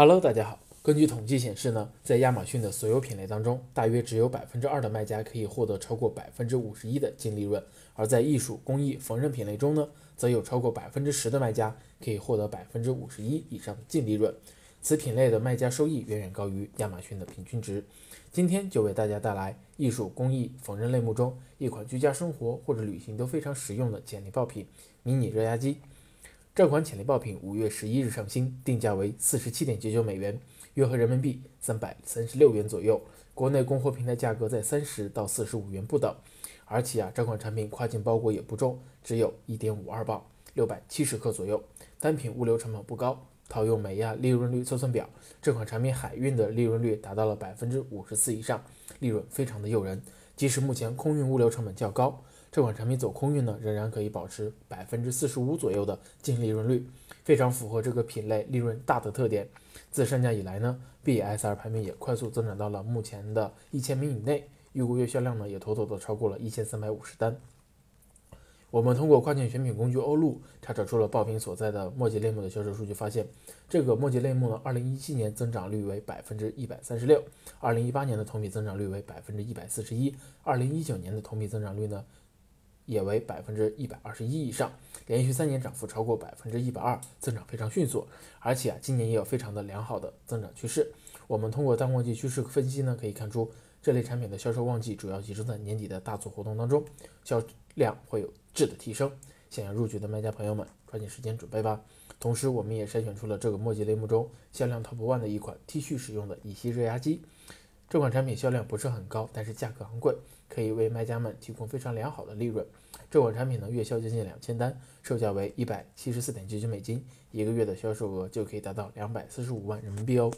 Hello，大家好。根据统计显示呢，在亚马逊的所有品类当中，大约只有百分之二的卖家可以获得超过百分之五十一的净利润；而在艺术、工艺、缝纫品类中呢，则有超过百分之十的卖家可以获得百分之五十一以上的净利润。此品类的卖家收益远远高于亚马逊的平均值。今天就为大家带来艺术、工艺、缝纫类目中一款居家生活或者旅行都非常实用的潜力爆品——迷你热压机。这款潜力爆品五月十一日上新，定价为四十七点九九美元。约合人民币三百三十六元左右，国内供货平台价格在三十到四十五元不等。而且啊，这款产品跨境包裹也不重，只有一点五二磅，六百七十克左右，单品物流成本不高。套用美亚利润率测算表，这款产品海运的利润率达到了百分之五十四以上，利润非常的诱人。即使目前空运物流成本较高，这款产品走空运呢，仍然可以保持百分之四十五左右的净利润率，非常符合这个品类利润大的特点。自上架以来呢，BSR 排名也快速增长到了目前的一千名以内，预估月销量呢也妥妥的超过了一千三百五十单。我们通过跨境选品工具欧路查找出了爆品所在的墨迹类目的销售数据，发现这个墨迹类目呢，二零一七年增长率为百分之一百三十六，二零一八年的同比增长率为百分之一百四十一，二零一九年的同比增长率呢？也为百分之一百二十一以上，连续三年涨幅超过百分之一百二，增长非常迅速。而且啊，今年也有非常的良好的增长趋势。我们通过淡旺季趋势分析呢，可以看出这类产品的销售旺季主要集中在年底的大促活动当中，销量会有质的提升。想要入局的卖家朋友们，抓紧时间准备吧。同时，我们也筛选出了这个墨迹类目中销量 top one 的一款 T 恤使用的乙烯热压机。这款产品销量不是很高，但是价格昂贵，可以为卖家们提供非常良好的利润。这款产品呢，月销接近两千单，售价为一百七十四点九九美金，一个月的销售额就可以达到两百四十五万人民币哦。